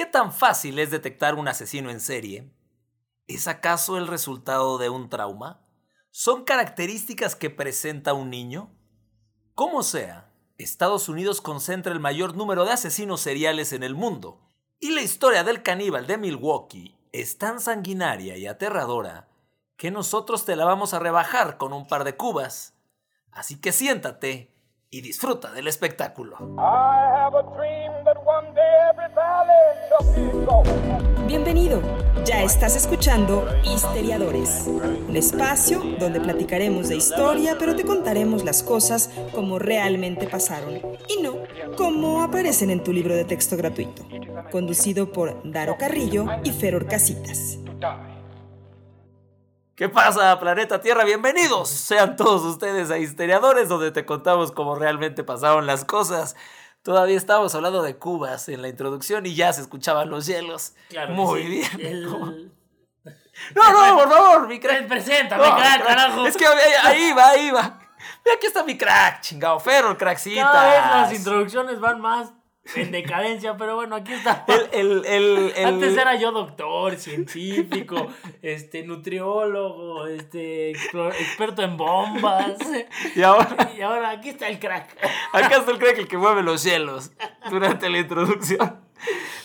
¿Qué tan fácil es detectar un asesino en serie? ¿Es acaso el resultado de un trauma? ¿Son características que presenta un niño? Como sea, Estados Unidos concentra el mayor número de asesinos seriales en el mundo, y la historia del caníbal de Milwaukee es tan sanguinaria y aterradora que nosotros te la vamos a rebajar con un par de cubas. Así que siéntate y disfruta del espectáculo. Bienvenido, ya estás escuchando Histeriadores, un espacio donde platicaremos de historia, pero te contaremos las cosas como realmente pasaron y no como aparecen en tu libro de texto gratuito, conducido por Daro Carrillo y Feror Casitas. ¿Qué pasa, planeta Tierra? Bienvenidos sean todos ustedes a Histeriadores, donde te contamos cómo realmente pasaron las cosas. Todavía estábamos hablando de cubas en la introducción y ya se escuchaban los hielos. Claro Muy sí. bien. El- No, no, por favor, mi crack. Presenta, No, mi crack, crack. carajo. Es que ahí, ahí va, ahí va. Mira, aquí está mi crack, chingado ferro, crackcita. Cada vez las introducciones van más en decadencia, pero bueno, aquí está. El, el, el, el- Antes era yo doctor, científico, este, nutriólogo, este, experto en bombas. Y ahora, Y ahora aquí está el crack. acá está el crack el que mueve los cielos durante la introducción.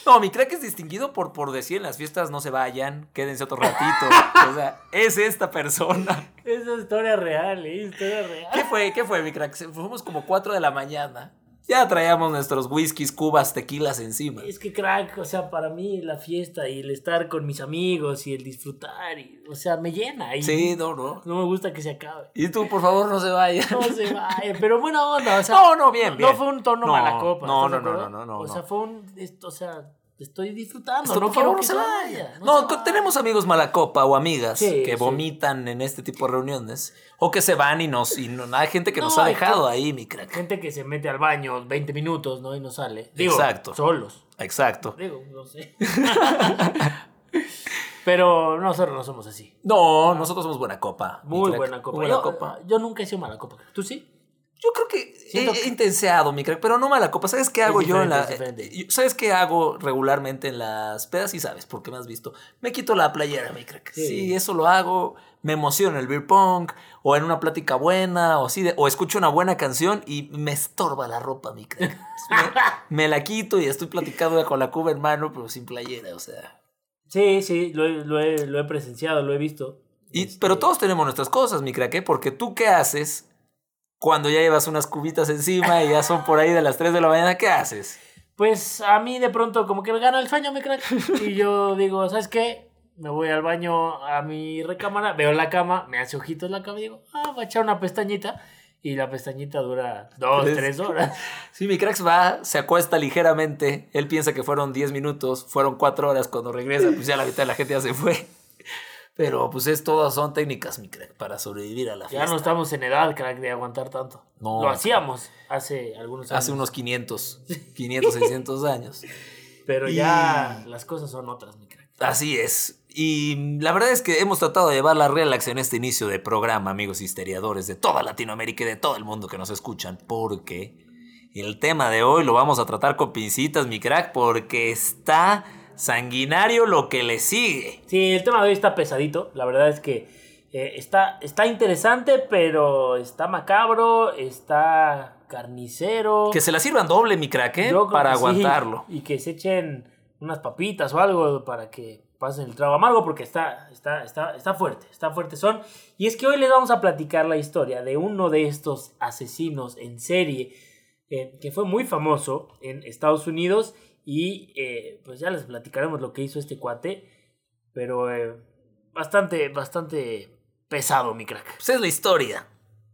No, mi crack es distinguido por, por decir en las fiestas no se vayan, quédense otro ratito. O sea, es esta persona. Esa es historia real, ¿eh? Historia real. ¿Qué fue? ¿Qué fue, mi crack? Fuimos como 4 de la mañana. Ya traíamos nuestros whiskies, cubas, tequilas encima. Es que crack, o sea, para mí la fiesta y el estar con mis amigos y el disfrutar, y, o sea, me llena. Y Sí, no, no. No me gusta que se acabe. Y tú, por favor, no se vayas. No se vaya, pero buena onda, o sea. No, no, bien, bien. No fue un tono No, mala copa. no, ¿estás de no, no, no, no, no, O no. sea, fue un. esto, o sea, estoy disfrutando. No por quiero favor, que no se se vaya. vaya. No, se tú- vaya. tenemos amigos mala copa o amigas Sí, que sí. vomitan en este tipo de reuniones. O que se van y nos. Y no, hay gente que nos No, ha dejado ahí, mi crack. Gente que se mete al baño 20 minutos, ¿no? Y no sale. Digo, Exacto. solos. Exacto. Digo, no sé. pero nosotros no somos así. No, nosotros somos buena copa. Muy buena copa. Buena yo, copa. yo nunca he sido mala copa. ¿Tú sí? Yo creo que Siento he, que- intenseado, mi crack, pero no mala copa. ¿Sabes qué hago yo en la. yo- ¿Sabes qué hago regularmente en las pedas? Y sabes, porque me has visto. Me quito la playera, mi crack. Sí. Sí. eso lo hago. Me emociono en el beer pong, o en una plática buena, o así, de- o escucho una buena canción y me estorba la ropa, mi crack. me, me la quito y estoy platicando con la cuba en mano, pero sin playera, o sea. Sí, sí, lo he, lo he, lo he presenciado, lo he visto. Y, Este, Pero todos tenemos nuestras cosas, mi crack, ¿eh? porque tú qué haces cuando ya llevas unas cubitas encima y ya son por ahí de las 3 de la mañana, ¿qué haces? Pues a mí de pronto como que me gana el sueño, me crack. Y yo digo, ¿sabes qué? Me voy al baño a mi recámara, veo la cama, me hace ojitos la cama y digo, ah, voy a echar una pestañita. Y la pestañita dura dos, Tres. tres horas. Sí, mi crack va, se acuesta ligeramente, él piensa que fueron 10 minutos, fueron 4 horas, cuando regresa, pues ya la mitad de la gente ya se fue. Pero pues es todas son técnicas, mi crack, para sobrevivir a la Ya fiesta. no estamos en edad, crack, de aguantar tanto. No. Lo hacíamos hace algunos años. Hace unos 500, 500, 600 años. Pero Y- ya las cosas son otras, mi crack. Así es. Y la verdad es que hemos tratado de llevar la relax en este inicio de programa, amigos histeriadores de toda Latinoamérica y de todo el mundo que nos escuchan, porque el tema de hoy lo vamos a tratar con pincitas, mi crack, porque está sanguinario lo que le sigue. Sí, el tema de hoy está pesadito. La verdad es que eh, está, está interesante, pero está macabro, está carnicero. Que se la sirvan doble, mi crack, ¿eh? Para sí, aguantarlo. y que se echen unas papitas o algo para que pasen el trago amargo, porque está, está, está, está fuerte, está fuerte son. Y es que hoy les vamos a platicar la historia de uno de estos asesinos en serie eh, que fue muy famoso en Estados Unidos y eh, pues ya les platicaremos lo que hizo este cuate, pero eh, bastante, bastante pesado, mi crack. Pues es la historia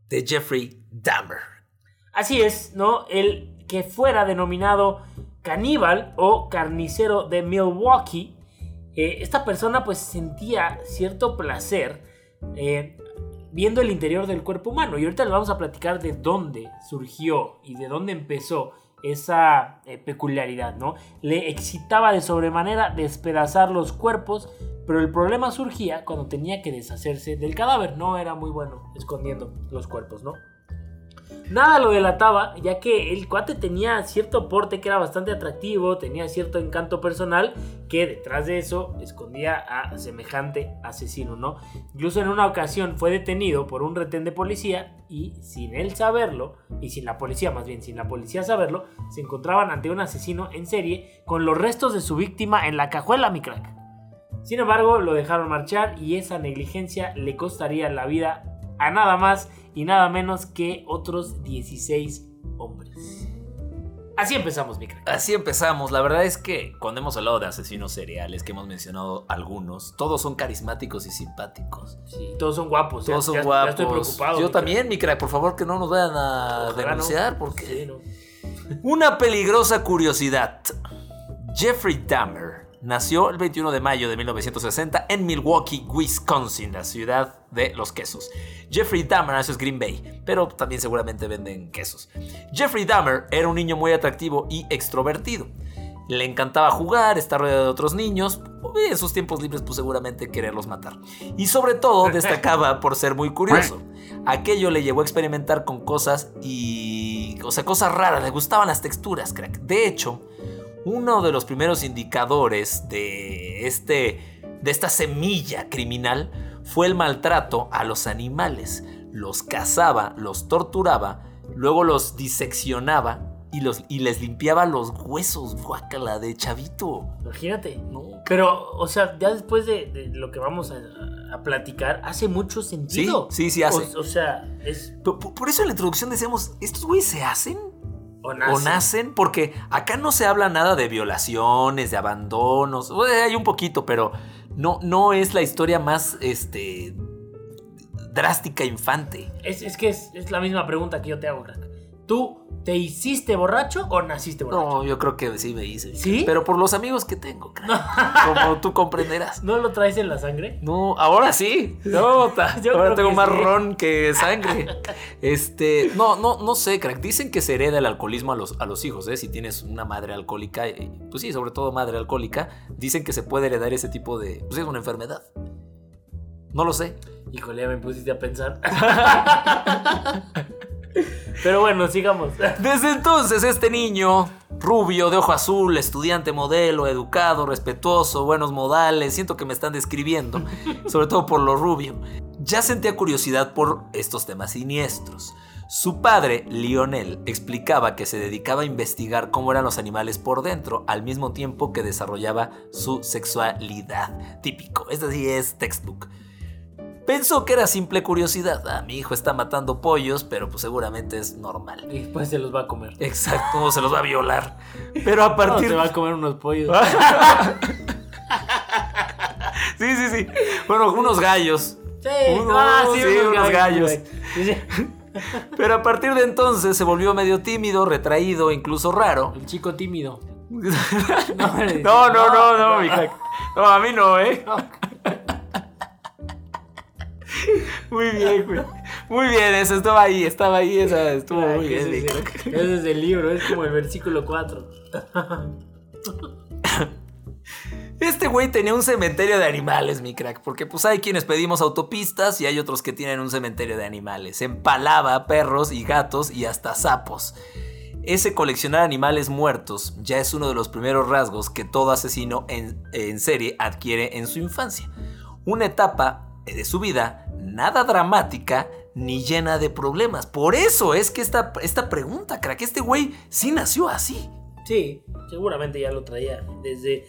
de Jeffrey Dahmer. Así es, ¿no? El que fuera denominado caníbal o carnicero de Milwaukee, eh, esta persona pues sentía cierto placer eh, viendo el interior del cuerpo humano. Y ahorita les vamos a platicar de dónde surgió y de dónde empezó esa eh, peculiaridad, ¿no? Le excitaba de sobremanera despedazar los cuerpos, pero el problema surgía cuando tenía que deshacerse del cadáver. No era muy bueno escondiendo los cuerpos, ¿no? Nada lo delataba, ya que el cuate tenía cierto porte que era bastante atractivo, tenía cierto encanto personal, que detrás de eso escondía a semejante asesino, ¿no? Incluso en una ocasión fue detenido por un retén de policía y sin él saberlo, y sin la policía más bien, sin la policía saberlo, se encontraban ante un asesino en serie con los restos de su víctima en la cajuela, mi crack. Sin embargo, lo dejaron marchar y esa negligencia le costaría la vida a nada más y nada menos que otros 16 hombres. Así empezamos, mi crack. Así empezamos. La verdad es que cuando hemos hablado de asesinos seriales, que hemos mencionado algunos, todos son carismáticos y simpáticos. Sí, todos son guapos. Todos ya- son ya- ya guapos. estoy preocupado. Yo mi también, mi crack, por favor que no nos vayan a Ojalá denunciar, crack. porque Sí, no. Una peligrosa curiosidad. Jeffrey Dahmer nació el 21 de mayo de 1960 en Milwaukee, Wisconsin, la ciudad de los quesos. Jeffrey Dahmer nació en Green Bay, pero también seguramente venden quesos. Jeffrey Dahmer era un niño muy atractivo y extrovertido. Le encantaba jugar, estar rodeado de otros niños, y en sus tiempos libres pues seguramente quererlos matar. Y sobre todo destacaba por ser muy curioso. Aquello le llevó a experimentar con cosas y... O sea, cosas raras, le gustaban las texturas, crack. De hecho, uno de los primeros indicadores de, este, de esta semilla criminal fue el maltrato a los animales. Los cazaba, los torturaba, luego los diseccionaba y, los, y les limpiaba los huesos, guácala, de chavito. Imagínate. No, Pero, o sea, ya después de, de lo que vamos a, a platicar, hace mucho sentido. Sí, sí, sí hace. O, o sea, es. Por, por- por eso en la introducción decíamos, ¿estos güeyes se hacen? O nace. ¿O nacen? Porque acá no se habla nada de violaciones, de abandonos. Hay un poquito, pero no, no es la historia más este, drástica infante. Es, es que es, es la misma pregunta que yo te hago, crack. ¿Tú te hiciste borracho o naciste borracho? No, yo creo que sí me hice. ¿Sí? Pero por los amigos que tengo, crack. como tú comprenderás. ¿No lo traes en la sangre? No, ahora sí. No, Yo ahora creo tengo más sí. ron que sangre. Este, no, no, no sé, crack. Dicen que se hereda el alcoholismo a los, a los hijos, ¿eh? Si tienes una madre alcohólica, eh, pues sí, sobre todo madre alcohólica, dicen que se puede heredar ese tipo de. Pues es una enfermedad. No lo sé. Híjole, ya me pusiste a pensar. Pero bueno, sigamos. Desde entonces, este niño, rubio, de ojo azul, estudiante modelo, educado, respetuoso, buenos modales, siento que me están describiendo, sobre todo por lo rubio, ya sentía curiosidad por estos temas siniestros. Su padre, Lionel, explicaba que se dedicaba a investigar cómo eran los animales por dentro, al mismo tiempo que desarrollaba su sexualidad. Típico, este sí es textbook. Pensó que era simple curiosidad. Ah, mi hijo está matando pollos, pero pues seguramente es normal. Y después se los va a comer. Exacto, se los va a violar. Pero a No, partir se va a comer unos pollos. Sí, sí, sí. Bueno, unos gallos. Sí, Uno, ah, sí, unos gallos. Pero a partir de entonces se volvió medio tímido, retraído, incluso raro. El chico tímido. No, no, no, no, mi hack. No, a mí no, ¿eh? Muy bien, güey. Muy bien, eso estaba ahí, estaba ahí, esa estuvo Ay, muy bien. ese es el- crack. Ese es el libro, es como el versículo 4. Este güey tenía un cementerio de animales, mi crack, porque pues hay quienes pedimos autopistas y hay otros que tienen un cementerio de animales. Empalaba perros y gatos y hasta sapos. Ese coleccionar animales muertos ya es uno de los primeros rasgos que todo asesino en, en serie adquiere en su infancia. Una etapa de su vida nada dramática ni llena de problemas. Por eso es que esta, esta pregunta, crack, este güey sí nació así. Sí, seguramente ya lo traía desde,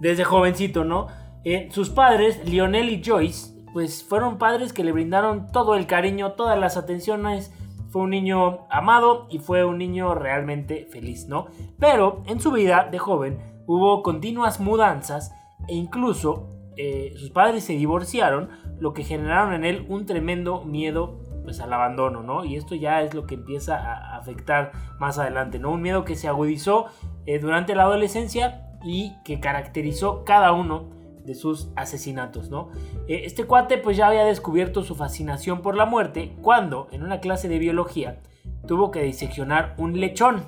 desde jovencito, ¿no? Eh, sus padres, Lionel y Joyce, pues fueron padres que le brindaron todo el cariño, todas las atenciones. Fue un niño amado y fue un niño realmente feliz, ¿no? Pero en su vida de joven hubo continuas mudanzas e incluso eh, sus padres se divorciaron, lo que generaron en él un tremendo miedo pues al abandono, ¿no? Y esto ya es lo que empieza a afectar más adelante, ¿no? Un miedo que se agudizó eh, durante la adolescencia y que caracterizó cada uno de sus asesinatos, ¿no? Eh, este cuate pues ya había descubierto su fascinación por la muerte cuando en una clase de biología tuvo que diseccionar un lechón.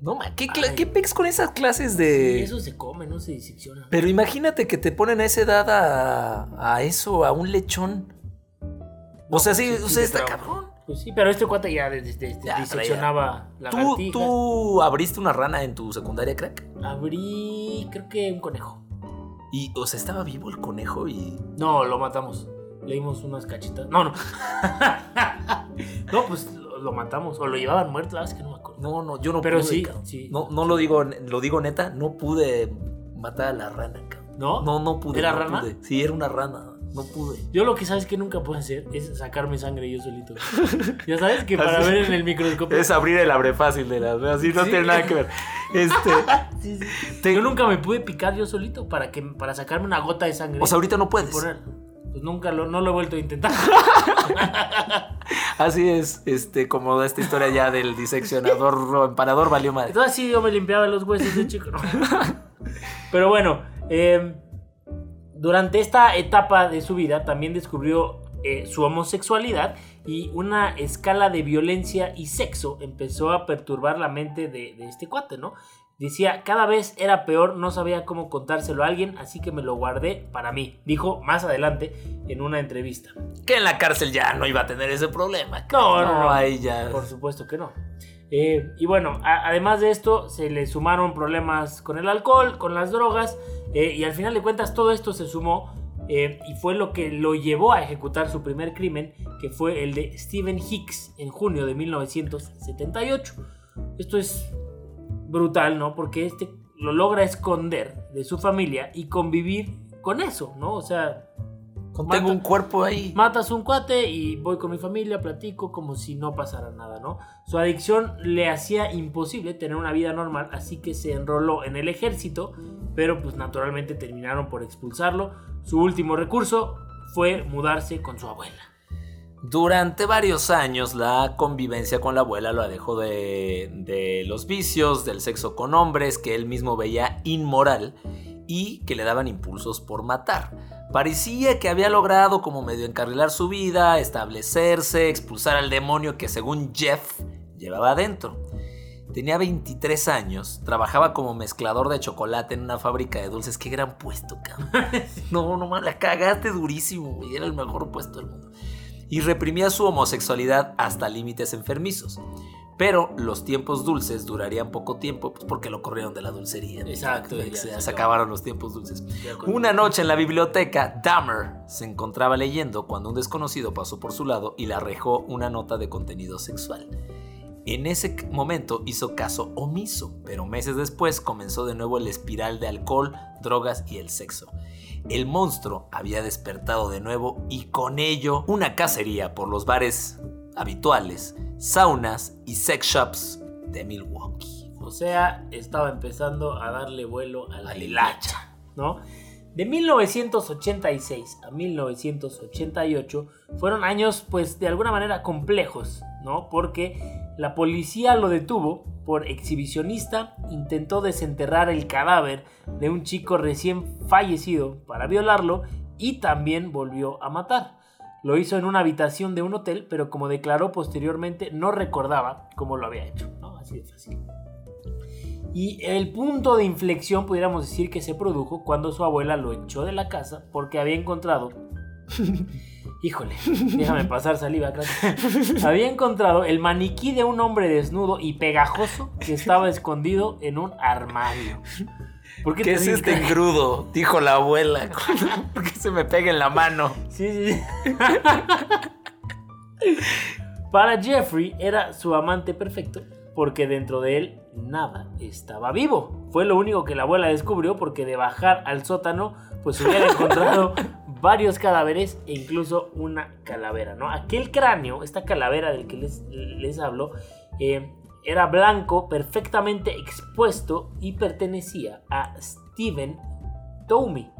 No, ma, ¿qué, Ay. qué pex con esas clases de...? Y eso se come, no se disecciona. Pero imagínate que te ponen a esa edad a, a eso, a un lechón. O sea, sí, sí, o sí sea, te está cabrón. Pues sí, pero este cuate ya de- de- de- Ya, diseccionaba ¿Tú, lagartijas. ¿Tú abriste una rana en tu secundaria, crack? Abrí, creo que un conejo. Y, o sea, estaba vivo el conejo y... No, lo matamos. Le dimos unas cachitas. No, no. no, pues lo, matamos. O lo llevaban muerto, la verdad es que no. No, no, yo no Pero pude, sí, sí. No, no lo digo, lo digo neta, no pude matar a la rana, cabrón. ¿No? No, no pude. ¿Era no rana? pude. Sí, era una rana. No pude. Yo lo que sabes que nunca puedo hacer es sacarme sangre yo solito. ya sabes que para Así- ver en el microscopio. Es abrir el abre fácil de las así no Sí. tiene nada que ver. Este, Sí, sí. te- Yo nunca me pude picar yo solito para que para sacarme una gota de sangre. o sea, ahorita no puedes. poner. Pues nunca lo, no lo he vuelto a intentar. Así es, este, como esta historia ya del diseccionador o emparador valió madre. Entonces sí, yo me limpiaba los huesos de chico. ¿no? Pero bueno, eh, durante esta etapa de su vida también descubrió eh, su homosexualidad y una escala de violencia y sexo empezó a perturbar la mente de, de este cuate, ¿no? Decía, cada vez era peor, no sabía cómo contárselo a alguien, así que me lo guardé para mí, dijo más adelante en una entrevista. Que en la cárcel ya no iba a tener ese problema. No, no, no. ahí ya. Por supuesto que no. Eh, y bueno, a- además de esto, se le sumaron problemas con el alcohol, con las drogas, eh, y al final de cuentas todo esto se sumó eh, y fue lo que lo llevó a ejecutar su primer crimen, que fue el de Stephen Hicks en junio de 1978. Esto es brutal, ¿no? Porque este lo logra esconder de su familia y convivir con eso, ¿no? O sea, Tengo un cuerpo ahí. matas un cuate y voy con mi familia, platico como si no pasara nada, ¿no? Su adicción le hacía imposible tener una vida normal, así que se enroló en el ejército, pero pues naturalmente terminaron por expulsarlo. Su último recurso fue mudarse con su abuela. Durante varios años la convivencia con la abuela lo alejó de, de los vicios, del sexo con hombres que él mismo veía inmoral y que le daban impulsos por matar. Parecía que había logrado como medio encarrilar su vida, establecerse, expulsar al demonio que según Jeff llevaba adentro. Tenía 23 años, trabajaba como mezclador de chocolate en una fábrica de dulces. Qué gran puesto, cabrón. No, no mames, la cagaste durísimo, güey. Era el mejor puesto del mundo y reprimía su homosexualidad hasta límites enfermizos. Pero los tiempos dulces durarían poco tiempo pues, porque lo corrieron de la dulcería. Exacto, Ya, ya, se, se acabaron los tiempos dulces. Una noche en la biblioteca, Dahmer se encontraba leyendo cuando un desconocido pasó por su lado y le arrojó una nota de contenido sexual. En ese momento hizo caso omiso, pero meses después comenzó de nuevo el espiral de alcohol, drogas y el sexo. El monstruo había despertado de nuevo y con ello una cacería por los bares habituales, saunas y sex shops de Milwaukee. O sea, estaba empezando a darle vuelo a la A hilacha, ¿no? De 1986 a 1988 fueron años, pues, de alguna manera complejos, ¿no? Porque la policía lo detuvo por exhibicionista, intentó desenterrar el cadáver de un chico recién fallecido para violarlo y también volvió a matar. Lo hizo en una habitación de un hotel, pero como declaró posteriormente, no recordaba cómo lo había hecho, ¿no? Así de fácil. Y el punto de inflexión pudiéramos decir que se produjo cuando su abuela lo echó de la casa porque había encontrado... Híjole, déjame pasar saliva, crack. Había encontrado el maniquí de un hombre desnudo y pegajoso que estaba escondido en un armario. ¿Por ¿Qué es este engrudo? Dijo la abuela. ¿Por qué se me pega en la mano? Sí, sí, sí. Para Jeffrey era su amante perfecto porque dentro de él nada estaba vivo. Fue lo único que la abuela descubrió porque de bajar al sótano pues hubiera encontrado varios cadáveres e incluso una calavera, ¿no? Aquel cráneo, esta calavera del que les, les hablo, eh, era blanco, perfectamente expuesto y pertenecía a Steven Toomey.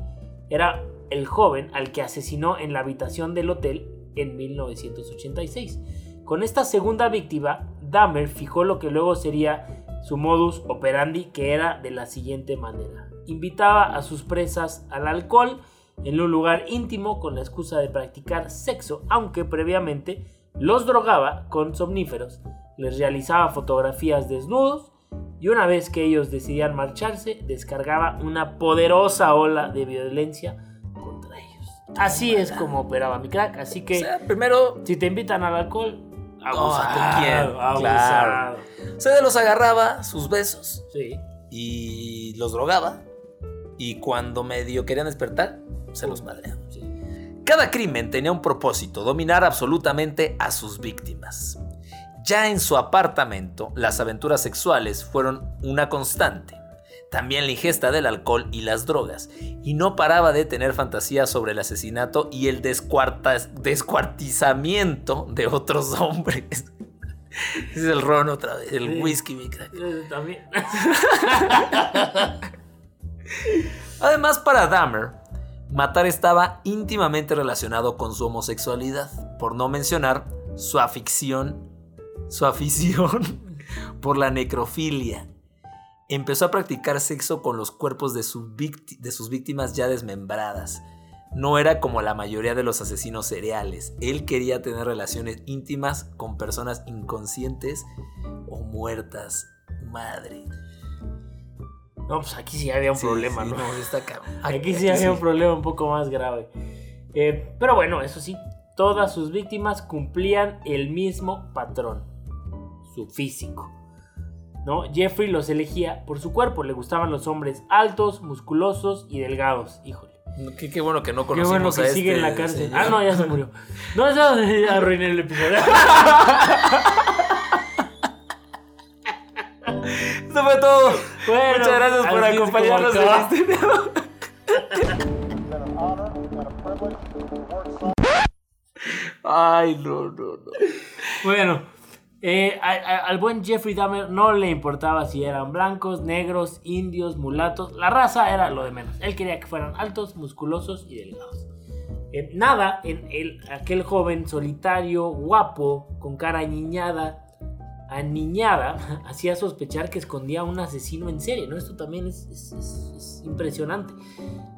Era el joven al que asesinó en la habitación del hotel en 1986. Con esta segunda víctima, Dahmer fijó lo que luego sería su modus operandi, que era de la siguiente manera. Invitaba a sus presas al alcohol en un lugar íntimo con la excusa de practicar sexo, aunque previamente los drogaba con somníferos, les realizaba fotografías desnudos y una vez que ellos decidían marcharse, descargaba una poderosa ola de violencia contra ellos. Así es como operaba mi crack, así O que sea, primero si te invitan al alcohol, Abusado, ¿con quién? abusado. Claro. Se los agarraba, sus besos, Sí. y los drogaba. Y cuando medio querían despertar, se los madreaba. sí. Cada crimen tenía un propósito, dominar absolutamente a sus víctimas. Ya en su apartamento, las aventuras sexuales fueron una constante. También la ingesta del alcohol y las drogas. Y no paraba de tener fantasías sobre el asesinato y el descuartizamiento de otros hombres. Ese es el ron otra vez, el Sí. whisky, mi crack. También. Además, para Dahmer, matar estaba íntimamente relacionado con su homosexualidad, por no mencionar su afición, su afición por la necrofilia. Empezó a practicar sexo con los cuerpos de, su vícti- de sus víctimas ya desmembradas. No era como la mayoría de los asesinos seriales. Él quería tener relaciones íntimas con personas inconscientes o muertas. Madre. No, pues aquí sí había un Sí, problema, sí, ¿no? no, está cabrón. Aquí sí había un problema un poco más grave. Eh, pero bueno, eso sí, todas sus víctimas cumplían el mismo patrón, su físico. ¿No? Jeffrey los elegía por su cuerpo, le gustaban los hombres altos, musculosos y delgados. Híjole. Qué, qué bueno que no Qué conocimos bueno que a sigue en este la cárcel. señor. Ah, no, ya se murió. No, eso arruiné el episodio. Eso fue todo. Bueno, Muchas gracias por acompañarnos en este video. Ay, no, no, no. Bueno, eh, al buen Jeffrey Dahmer no le importaba si eran blancos, negros, indios, mulatos. La raza era lo de menos. Él quería que fueran altos, musculosos y delgados. Eh, nada en el, aquel joven solitario, guapo, con cara aniñada, aniñada, hacía sospechar que escondía a un asesino en serie. ¿no? Esto también es impresionante.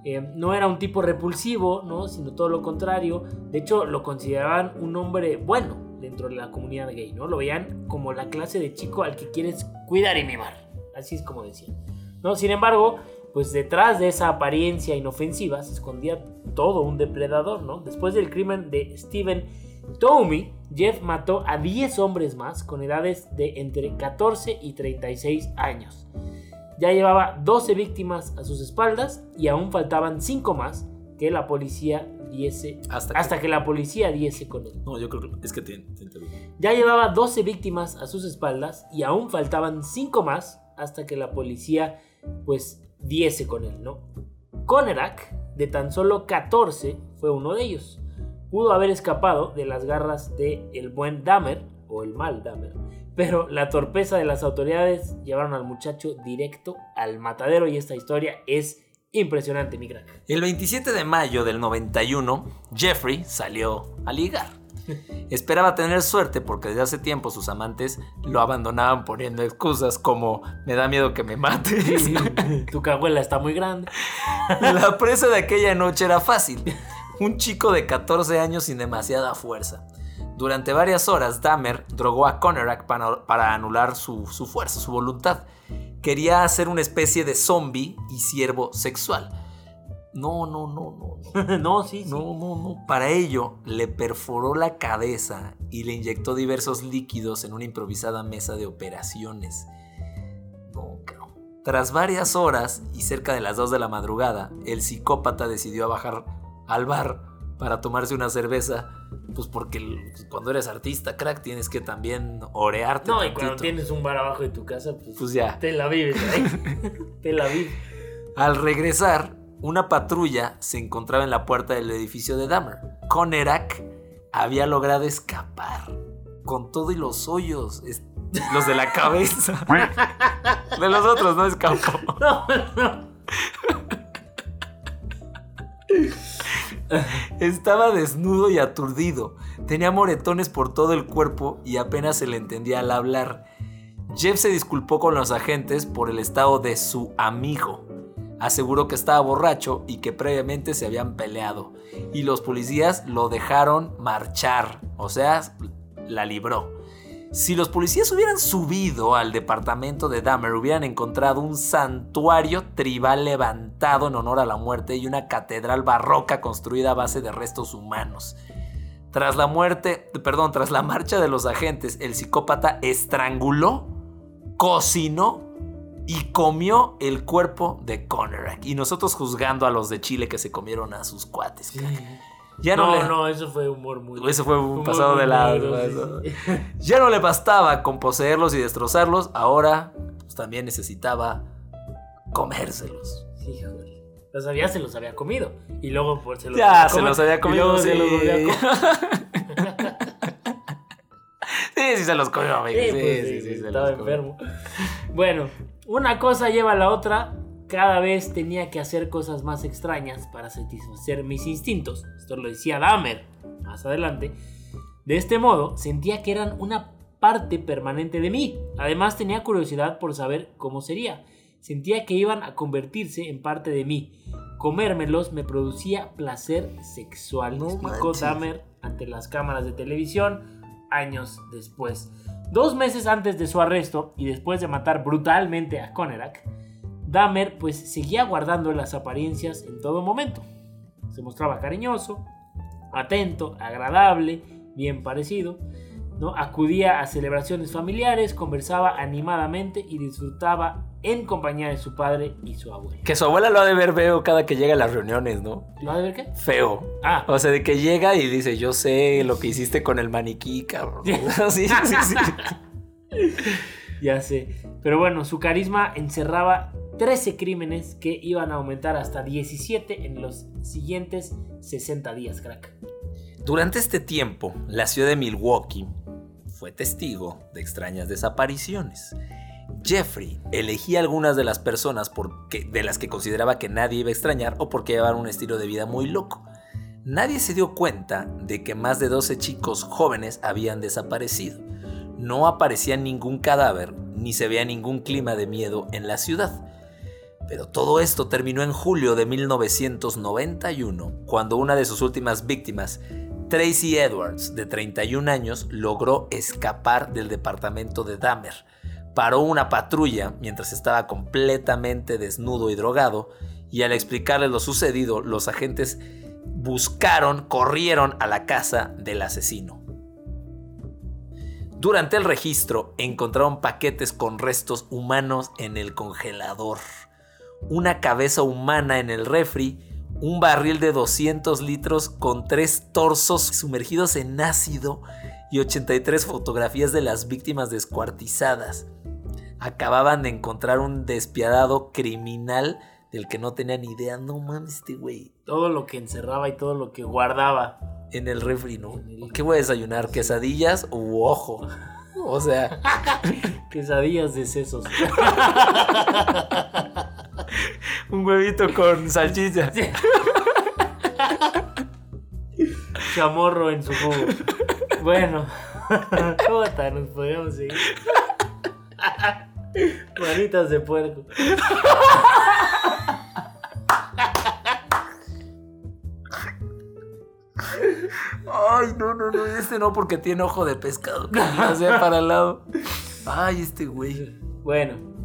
Eh, no era un tipo repulsivo, ¿no? sino todo lo contrario. De hecho, lo consideraban un hombre bueno dentro de la comunidad gay. ¿no? Lo veían como la clase de chico al que quieres cuidar y mimar. Así es como decían. ¿no? Sin embargo, pues detrás de esa apariencia inofensiva se escondía todo un depredador. ¿no? Después del crimen de Steven Tomey, Jeff mató a 10 hombres más con edades de entre 14 y 36 años. Ya llevaba 12 víctimas a sus espaldas y aún faltaban 5 más que la policía diese Hasta que- hasta que la policía diese con él. No, yo creo que es que te. Ya llevaba 12 víctimas a sus espaldas y aún faltaban 5 más hasta que la policía pues diese con él, ¿no? Conerak, de tan solo 14, fue uno de ellos. Pudo haber escapado de las garras de el buen Dahmer, o el mal Dahmer, pero la torpeza de las autoridades llevaron al muchacho directo al matadero y esta historia es impresionante, mi crack. El 27 de mayo del 91, Jeffrey salió a ligar. Esperaba tener suerte porque desde hace tiempo sus amantes lo abandonaban poniendo excusas como me da miedo que me mates. tu cajuela está muy grande. La presa de aquella noche era fácil. Un chico de 14 años sin demasiada fuerza. Durante varias horas, Dahmer drogó a Conorak para, para anular su, su fuerza, su voluntad. Quería hacer una especie de zombie y siervo sexual. No, no, no, no. no, sí, sí. No, no, no. Para ello, le perforó la cabeza y le inyectó diversos líquidos en una improvisada mesa de operaciones. No, cabrón. Tras varias horas y cerca de las 2 de la madrugada, el psicópata decidió bajar al bar para tomarse una cerveza. Pues porque el- cuando eres artista, crack, tienes que también orearte. No, y cuando tienes un bar abajo de tu casa, pues, Pues ya. te la vives ahí. te la vives. Al regresar, una patrulla se encontraba en la puerta del edificio de Dahmer. Conerak había logrado escapar con todo y los hoyos, los de la cabeza. De los otros no escapó. No, no. Estaba desnudo y aturdido. Tenía moretones por todo el cuerpo y apenas se le entendía al hablar. Jeff se disculpó con los agentes por el estado de su amigo. Aseguró que estaba borracho y que previamente se habían peleado. Y los policías lo dejaron marchar. O sea, la libró. Si los policías hubieran subido al departamento de Dahmer, hubieran encontrado un santuario tribal levantado en honor a la muerte y una catedral barroca construida a base de restos humanos. Tras la muerte, perdón, tras la marcha de los agentes, el psicópata estranguló, cocinó y comió el cuerpo de Conorak. Y nosotros juzgando a los de Chile que se comieron a sus cuates. Ya no, no, no, eso fue humor muy. Eso fue un pasado de lado. Ya no le bastaba con poseerlos y destrozarlos, ahora pues, también necesitaba comérselos. Sí, joder. Los había, se los había comido. Y luego pues, se los Ya, se los había comido. sí. se los había comido. sí, sí se los comió, amigo. Sí, pues, sí, sí, sí, Estaba enfermo. Bueno, una cosa lleva a la otra. Cada vez tenía que hacer cosas más extrañas para satisfacer mis instintos. Esto lo decía Dahmer más adelante. De este modo, sentía que eran una parte permanente de mí. Además, tenía curiosidad por saber cómo sería. Sentía que iban a convertirse en parte de mí. Comérmelos me producía placer sexual, no explicó Dahmer ante las cámaras de televisión años después. Dos meses antes de su arresto y después de matar brutalmente a Konerak, Dahmer pues seguía guardando las apariencias en todo momento. Se mostraba cariñoso, atento, agradable, bien parecido, ¿no? Acudía a celebraciones familiares, conversaba animadamente y disfrutaba en compañía de su padre y su abuela. Que su abuela lo ha de ver feo cada que llega a las reuniones, ¿no? ¿Lo ha de ver qué? Feo. Ah. O sea, de que llega y dice, yo sé lo que hiciste con el maniquí, cabrón. sí, sí, sí. ya sé. Pero bueno, su carisma encerraba 13 crímenes que iban a aumentar hasta 17 en los siguientes 60 días, crack. Durante este tiempo, la ciudad de Milwaukee fue testigo de extrañas desapariciones. Jeffrey elegía algunas de las personas de las que consideraba que nadie iba a extrañar o porque llevaban un estilo de vida muy loco. Nadie se dio cuenta de que más de 12 chicos jóvenes habían desaparecido. No aparecía ningún cadáver ni se veía ningún clima de miedo en la ciudad. Pero todo esto terminó en julio de 1991, cuando una de sus últimas víctimas, Tracy Edwards, de 31 años, logró escapar del departamento de Dahmer paró una patrulla mientras estaba completamente desnudo y drogado y al explicarle lo sucedido, los agentes buscaron, corrieron a la casa del asesino. Durante el registro encontraron paquetes con restos humanos en el congelador, una cabeza humana en el refri, un barril de 200 litros con tres torsos sumergidos en ácido y 83 fotografías de las víctimas descuartizadas acababan de encontrar un despiadado criminal del que no tenían idea. No mames, este güey. Todo lo que encerraba y todo lo que guardaba. En el refri, ¿no? ¿Qué voy a desayunar? ¿Quesadillas u ojo? O sea. Quesadillas de sesos. un huevito con salchicha. Chamorro en su jugo. Bueno. ¿Cómo está? Nos podríamos seguir. Manitas de puerco. Ay, no, no, no. Este no, porque tiene ojo de pescado. O sea, para el lado. Ay, este güey. Bueno.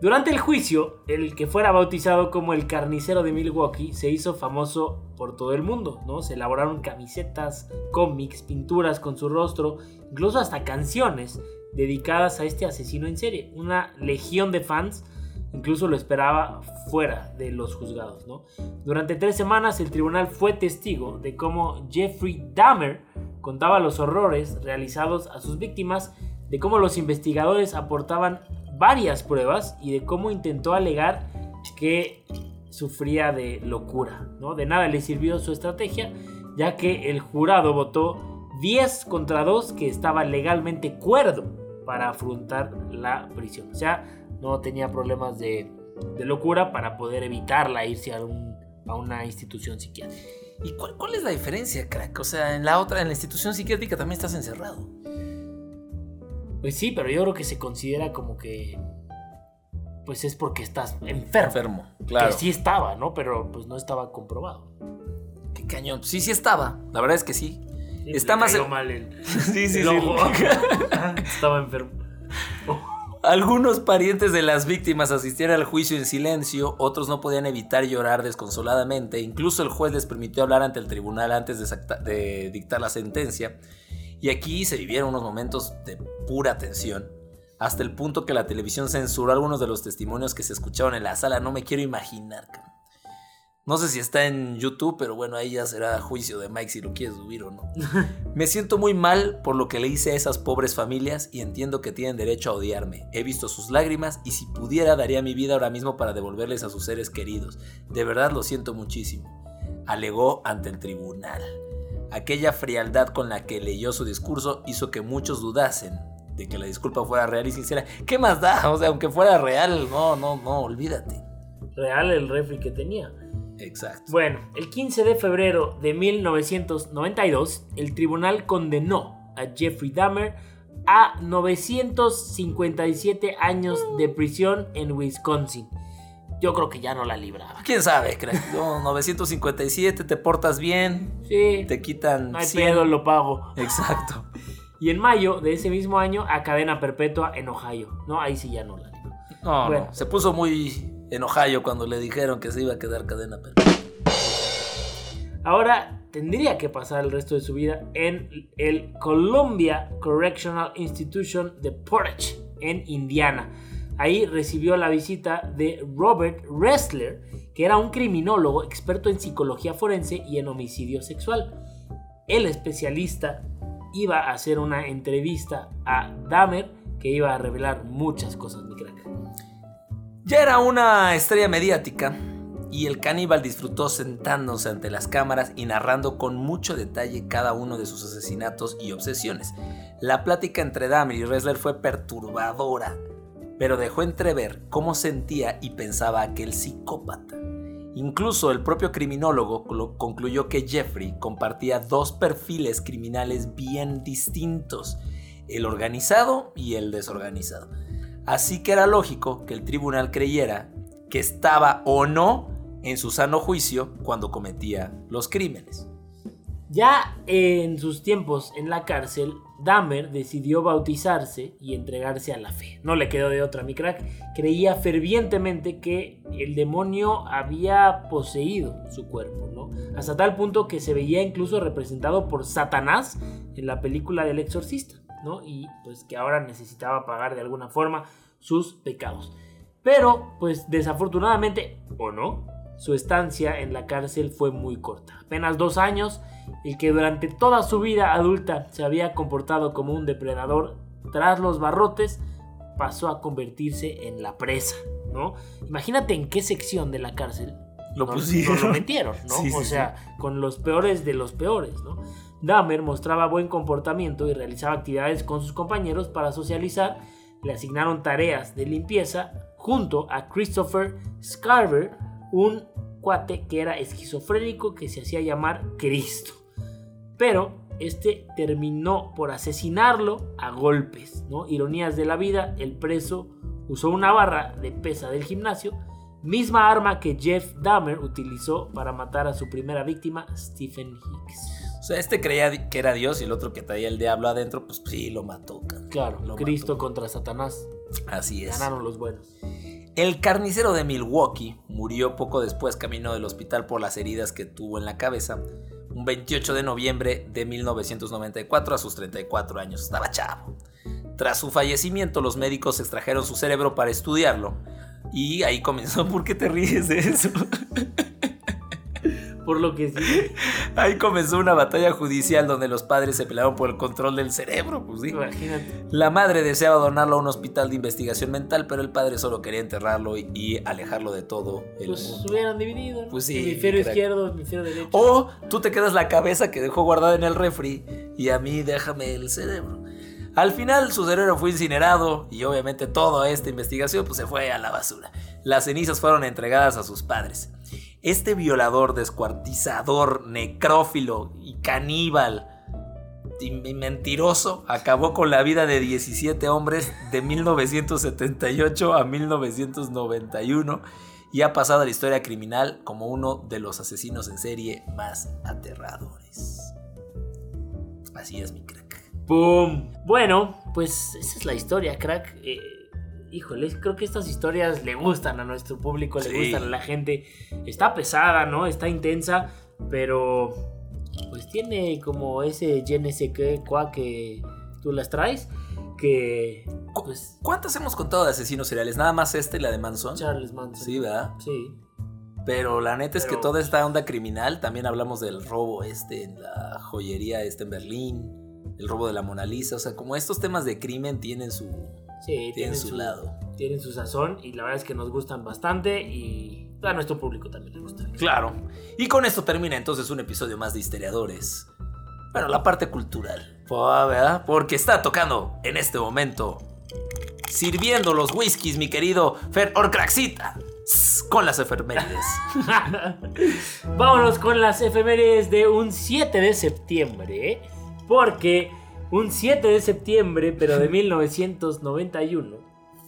Durante el juicio, el que fuera bautizado como el carnicero de Milwaukee se hizo famoso por todo el mundo, ¿no? Se elaboraron camisetas, cómics, pinturas con su rostro, incluso hasta canciones dedicadas a este asesino en serie. Una legión de fans incluso lo esperaba fuera de los juzgados. ¿no? Durante tres semanas el tribunal fue testigo de cómo Jeffrey Dahmer contaba los horrores realizados a sus víctimas, de cómo los investigadores aportaban varias pruebas y de cómo intentó alegar que sufría de locura. ¿no? De nada le sirvió su estrategia, ya que el jurado votó 10 contra 2 que estaba legalmente cuerdo para afrontar la prisión. O sea, no tenía problemas de, locura para poder evitarla irse a, una institución psiquiátrica. ¿Y cuál, cuál, es la diferencia, crack? O sea, en la otra, en la institución psiquiátrica también estás encerrado. Pues sí, pero yo creo que se considera como que. Pues es porque estás enfermo. Enfermo, claro. Que sí estaba, ¿no? Pero pues no estaba comprobado. Qué cañón. Sí, sí estaba. La verdad es que sí. Está más. mal sí, sí, sí. Estaba enfermo. Algunos parientes de las víctimas asistieron al juicio en silencio, otros no podían evitar llorar desconsoladamente, incluso el juez les permitió hablar ante el tribunal antes de, de dictar la sentencia, y aquí se vivieron unos momentos de pura tensión, hasta el punto que la televisión censuró algunos de los testimonios que se escuchaban en la sala, no me quiero imaginar. No sé si está en YouTube, pero bueno, ahí ya será juicio de Mike si lo quieres subir o no. Me siento muy mal por lo que le hice a esas pobres familias y entiendo que tienen derecho a odiarme. He visto sus lágrimas y si pudiera daría mi vida ahora mismo para devolverles a sus seres queridos. De verdad lo siento muchísimo. Alegó ante el tribunal. Aquella frialdad con la que leyó su discurso hizo que muchos dudasen de que la disculpa fuera real y sincera. ¿Qué más da? O sea, aunque fuera real, no, no, no, olvídate. Real el refri que tenía. Exacto. Bueno, el 15 de febrero de 1992, el tribunal condenó a Jeffrey Dahmer a 957 años de prisión en Wisconsin. Yo creo que ya no la libraba. ¿Quién sabe? 957, te portas bien. Sí. Te quitan. No hay pedo, lo pago. Exacto. Y en mayo de ese mismo año, a cadena perpetua en Ohio. No, ahí sí ya no la libró. No, bueno. se puso muy en Ohio cuando le dijeron que se iba a quedar cadena perpetua. Ahora tendría que pasar el resto de su vida en el Columbia Correctional Institution de Portage, en Indiana. Ahí recibió la visita de Robert Ressler, que era un criminólogo experto en psicología forense y en homicidio sexual. El especialista iba a hacer una entrevista a Dahmer que iba a revelar muchas cosas, mi. Ya era una estrella mediática y el caníbal disfrutó sentándose ante las cámaras y narrando con mucho detalle cada uno de sus asesinatos y obsesiones. La plática entre Dahmer y Ressler fue perturbadora, pero dejó entrever cómo sentía y pensaba aquel psicópata. Incluso el propio criminólogo concluyó que Jeffrey compartía dos perfiles criminales bien distintos, el organizado y el desorganizado. Así que era lógico que el tribunal creyera que estaba o no en su sano juicio cuando cometía los crímenes. Ya en sus tiempos en la cárcel, Dahmer decidió bautizarse y entregarse a la fe. No le quedó de otra, mi crack. Creía fervientemente que el demonio había poseído su cuerpo, ¿no? Hasta tal punto que se veía incluso representado por Satanás en la película del exorcista. Y pues que ahora necesitaba pagar de alguna forma sus pecados. Pero, pues desafortunadamente, o no, su estancia en la cárcel fue muy corta. Apenas dos años, y que durante toda su vida adulta se había comportado como un depredador tras los barrotes, pasó a convertirse en la presa, ¿no? Imagínate en qué sección de la cárcel lo pusieron. lo metieron, ¿no? o sea, con los peores de los peores, ¿no? Dahmer mostraba buen comportamiento y realizaba actividades con sus compañeros para socializar. Le asignaron tareas de limpieza junto a Christopher Scarver, un cuate que era esquizofrénico que se hacía llamar Cristo. Pero este terminó por asesinarlo a golpes, ¿no? Ironías de la vida, el preso usó una barra de pesa del gimnasio, misma arma que Jeff Dahmer utilizó para matar a su primera víctima, Stephen Hicks. O sea, este creía que era Dios y el otro que traía el diablo adentro, pues sí, lo mató. Claro, Cristo contra Satanás. Así es. Ganaron los buenos. El carnicero de Milwaukee murió poco después camino del hospital por las heridas que tuvo en la cabeza, un 28 de noviembre de 1994 a sus 34 años. Estaba chavo. Tras su fallecimiento, los médicos extrajeron su cerebro para estudiarlo. Y ahí comenzó. ¿Por qué te ríes de eso? Por lo que sí. Ahí comenzó una batalla judicial donde los padres se pelearon por el control del cerebro, pues Imagínate. La madre deseaba donarlo a un hospital de investigación mental, pero el padre solo quería enterrarlo y, alejarlo de todo el pues hubieran dividido. Pues sí. Hemisferio izquierdo, hemisferio derecho. O tú te quedas la cabeza que dejó guardada en el refri y a mí déjame el cerebro. Al final su cerebro fue incinerado y obviamente toda esta investigación pues, se fue a la basura. Las cenizas fueron entregadas a sus padres. Este violador, descuartizador, necrófilo y caníbal y mentiroso acabó con la vida de 17 hombres de 1978 a 1991 y ha pasado a la historia criminal como uno de los asesinos en serie más aterradores. Así es mi crack. ¡Boom! Bueno, pues esa es la historia, crack. Eh, híjole, creo que estas historias le gustan a nuestro público, le Sí. gustan a la gente. Está pesada, ¿no? Está intensa, pero pues tiene como ese je ne sais quoi que tú las traes, que pues ¿Cuántas hemos contado de asesinos seriales? Nada más este y la de Manson. Charles Manson. Sí, ¿verdad? Sí. Pero la neta es que toda esta onda criminal, también hablamos del robo este en la joyería este en Berlín, el robo de la Mona Lisa, o sea, como estos temas de crimen tienen su, Sí, tienen su lado. Tienen su sazón y la verdad es que nos gustan bastante y a nuestro público también le gusta. Claro. Y con esto termina entonces un episodio más de Histeriadores. Bueno, la parte cultural. ¿verdad? Porque está tocando en este momento. Sirviendo los whiskies, mi querido Fer Orcraxita. Con las efemérides. Vámonos con las efemérides de un 7 de septiembre. Porque un 7 de septiembre, pero de 1991,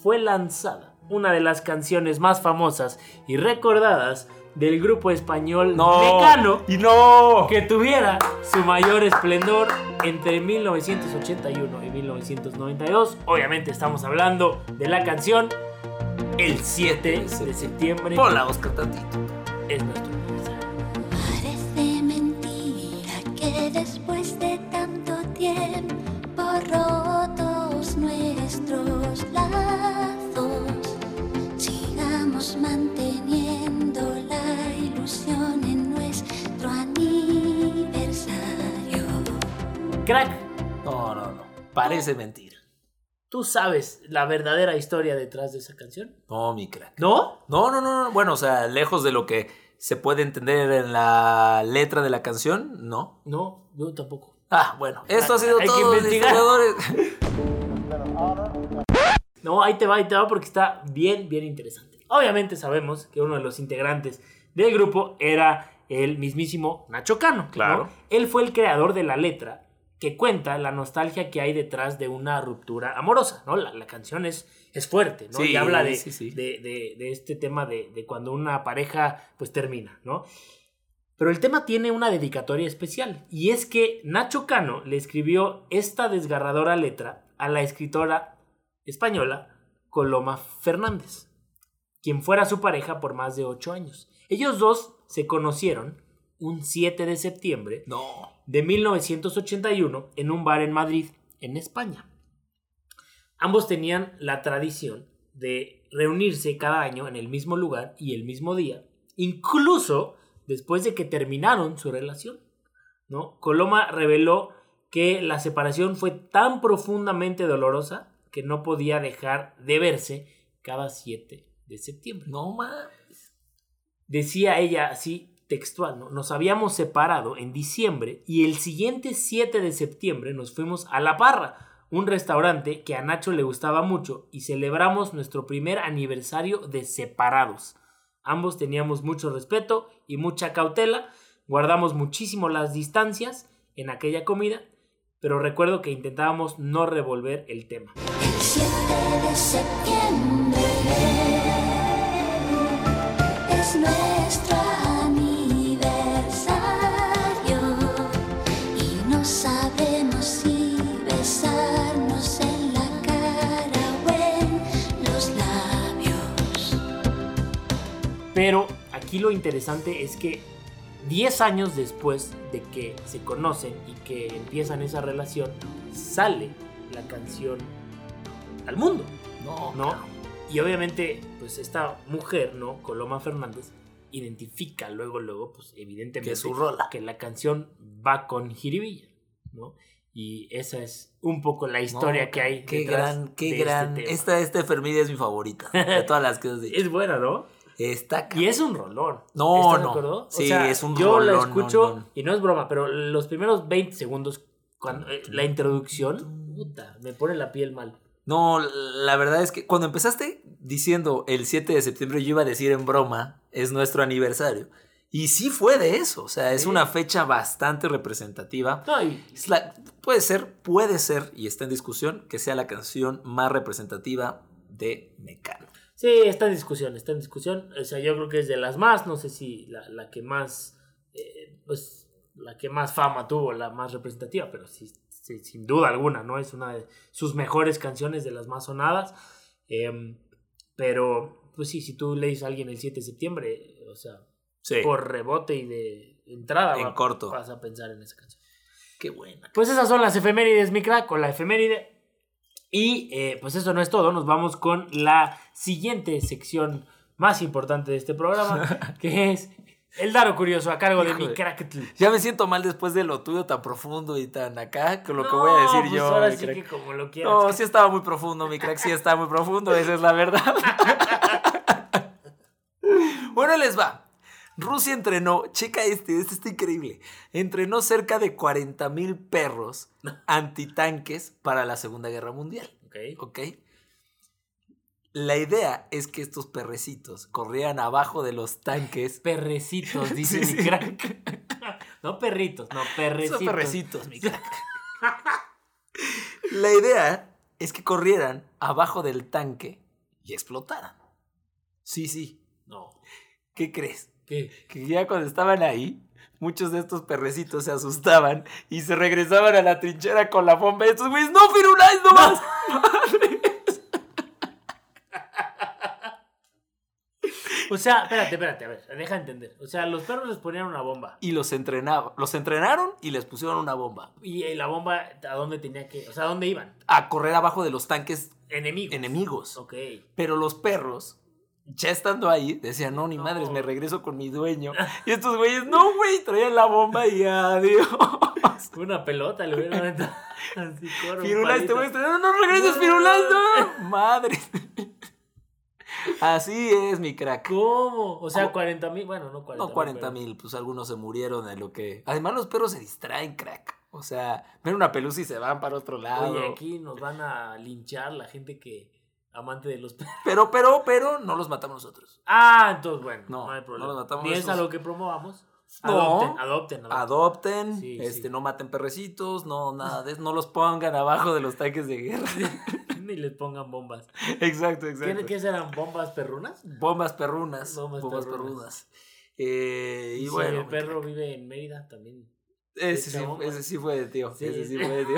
fue lanzada una de las canciones más famosas y recordadas del grupo español Mecano. ¡Y no! que tuviera su mayor esplendor entre 1981 y 1992. Obviamente estamos hablando de la canción El 7 de septiembre. Hola, Oscar Tantito. Es nuestro Crack, No, no, no. Parece mentira. ¿tú sabes la verdadera historia detrás de esa canción? No, mi crack. ¿No? No, no, no, no. Bueno, o sea, lejos de lo que se puede entender en la letra de la canción, no. No, yo tampoco. Ah, bueno. Esto ha sido Hay que todo. investigar. historiadores. No, ahí te va, ahí te va porque está bien, bien interesante. Obviamente sabemos que uno de los integrantes del grupo era el mismísimo Nacho Cano. ¿no? Claro. Él fue el creador de la letra que cuenta la nostalgia que hay detrás de una ruptura amorosa, ¿no? La, la canción es, es fuerte, ¿no? Sí, y habla de, sí, sí. de, de- de este tema de, de cuando una pareja pues termina, ¿no? Pero el tema tiene una dedicatoria especial y es que Nacho Cano le escribió esta desgarradora letra a la escritora española Coloma Fernández, quien fuera su pareja por más de ocho años. Ellos dos se conocieron un 7 de septiembre No. De 1981 en un bar en Madrid, en España. Ambos tenían la tradición de reunirse cada año en el mismo lugar y el mismo día, incluso después de que terminaron su relación. ¿no? Coloma reveló que la separación fue tan profundamente dolorosa que no podía dejar de verse cada 7 de septiembre. No mames. Decía ella así textual, ¿no? Nos habíamos separado en diciembre y el siguiente 7 de septiembre nos fuimos a La Parra, un restaurante que a Nacho le gustaba mucho y celebramos nuestro primer aniversario de separados. Ambos teníamos mucho respeto y mucha cautela, guardamos muchísimo las distancias en aquella comida, pero recuerdo que intentábamos no revolver el tema. El 7 de septiembre es nuestro Pero aquí lo interesante es que 10 años después de que se conocen y que empiezan esa relación, sale la canción al mundo, No. ¿no? Y obviamente, pues esta mujer, ¿no? Coloma Fernández, identifica luego, luego, pues evidentemente su rola. que la canción va con Jiribilla, ¿no? Y esa es un poco la historia No, que hay. Qué detrás gran, qué de este gran. tema. esta, esta es mi favorita. De todas las que has dicho. Es buena, ¿no? Está Y es un rolón. No, ¿Estás de no. acuerdo? Sí, es un Yo la rolón, escucho no, no. y no es broma, pero los primeros 20 segundos, cuando eh, la introducción, puta, me pone la piel mal. No, la verdad es que cuando empezaste diciendo el 7 de septiembre, yo iba a decir en broma, es nuestro aniversario. Y sí fue de eso, o sea, es Sí. una fecha bastante representativa. No, y- Es la- puede ser, puede ser, y está en discusión, que sea la canción más representativa de Mecano. Sí, está en discusión, está en discusión. O sea, yo creo que es de las más, no sé si la, la que más, eh, pues, la que más fama tuvo, la más representativa, pero sí, sí, sin duda alguna, ¿no? Es una de sus mejores canciones, de las más sonadas. Em, pero, pues sí, si tú lees a alguien el 7 de septiembre, o sea, Sí. por rebote y de entrada En va- corto. vas a pensar en esa canción. Qué buena. Pues esas son las efemérides, mi crack, o la efeméride. Y eh, pues eso no es todo, nos vamos con la siguiente sección más importante de este programa, que es el Daro Curioso a cargo de mi de- crack. Ya me siento mal después de lo tuyo tan profundo y tan acá, con lo que voy a decir pues yo. Ahora mi sí crack. que como lo quieras. No, sí estaba muy profundo, mi crack, sí estaba muy profundo, esa es la verdad. bueno, les va. Rusia entrenó, checa este, este está increíble. Entrenó cerca de 40 mil perros antitanques para la Segunda Guerra Mundial. Ok. ¿Ok? La idea es que estos perrecitos corrían abajo de los tanques. Perrecitos, dice Sí, mi sí. crack. no perritos, no perrecitos. Son perrecitos, mi crack. La idea es que corrieran abajo del tanque y explotaran. Sí, sí. No. ¿Qué crees? ¿Qué? Que ya cuando estaban ahí, muchos de estos perrecitos se asustaban y se regresaban a la trinchera con la bomba. Y estos güeyes, no, Firulais, no más. O sea, espérate, espérate, a ver, deja de entender. O sea, los perros les ponían una bomba. Y los entrenaban. Los entrenaron y les pusieron una bomba. Y la bomba, ¿a dónde tenía que...? O sea, ¿a dónde iban? A correr abajo de los tanques Enemigos. enemigos. Ok. Pero los perros, ya estando ahí, decían, no, ni No. madres, me regreso con mi dueño. Y estos güeyes, no, güey, traían la bomba y adiós. Una pelota le hubieran aventado. Así, corre, un Firulais, te palito. voy a estrenar. No, no regreses, No. Firulais, no. Madre. Así es, mi crack. ¿Cómo? O sea, ¿Cómo? 40 mil, bueno, no 40 No 40 mil, pues algunos se murieron de lo que... Además los perros se distraen, crack. O sea, ven una pelusa y se van para otro lado. Oye, aquí nos van a linchar la gente que amante de los perros. Pero, pero, pero, no los matamos nosotros. Ah, entonces bueno, No, no, hay no problema. los matamos Ni es a lo que promovamos. No. Adopten, adopten, adopten. Adopten, Sí, este, sí. no maten perrecitos, no, nada de eso. No los pongan abajo de los tanques de guerra. Ni les pongan bombas. exacto, ¿Qué, exacto. ¿Qué serán? ¿Bombas perrunas? Bombas perrunas. Bombas Bombas, perrunas. perrunas. Eh, y bueno. el perro vive en Mérida también. Ese sí, ese sí fue de tío. Ese sí. fue de tío.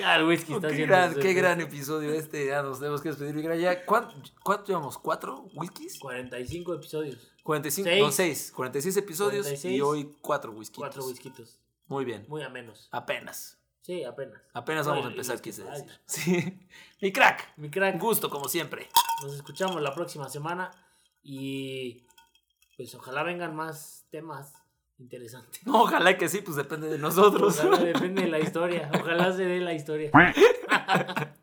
Ya, el whisky está qué, gran, su- qué gran episodio este. Ya nos tenemos que despedir. Ya, ¿cuánto, ¿Cuánto llevamos? ¿Cuatro whiskies? 45 episodios. 45, Seis. no, 6. 46 episodios 46. y hoy cuatro whiskies. Cuatro whiskitos. Muy bien. Muy a menos. Apenas. Sí, apenas. Apenas No, vamos a empezar, quise ay, decir. Sí. Mi crack. Mi Un crack, gusto, como siempre. nos escuchamos la próxima semana y pues ojalá vengan más temas interesantes. No, ojalá que sí, pues depende de nosotros. Ojalá depende de la historia. Ojalá se dé la historia.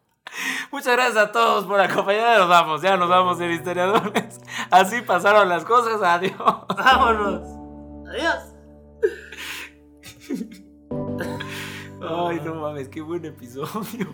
Muchas gracias a todos por acompañarnos. Nos vamos, ya nos vamos en historiadores. Así pasaron las cosas. Adiós. Vámonos. Adiós. Ay, no mames, qué buen episodio.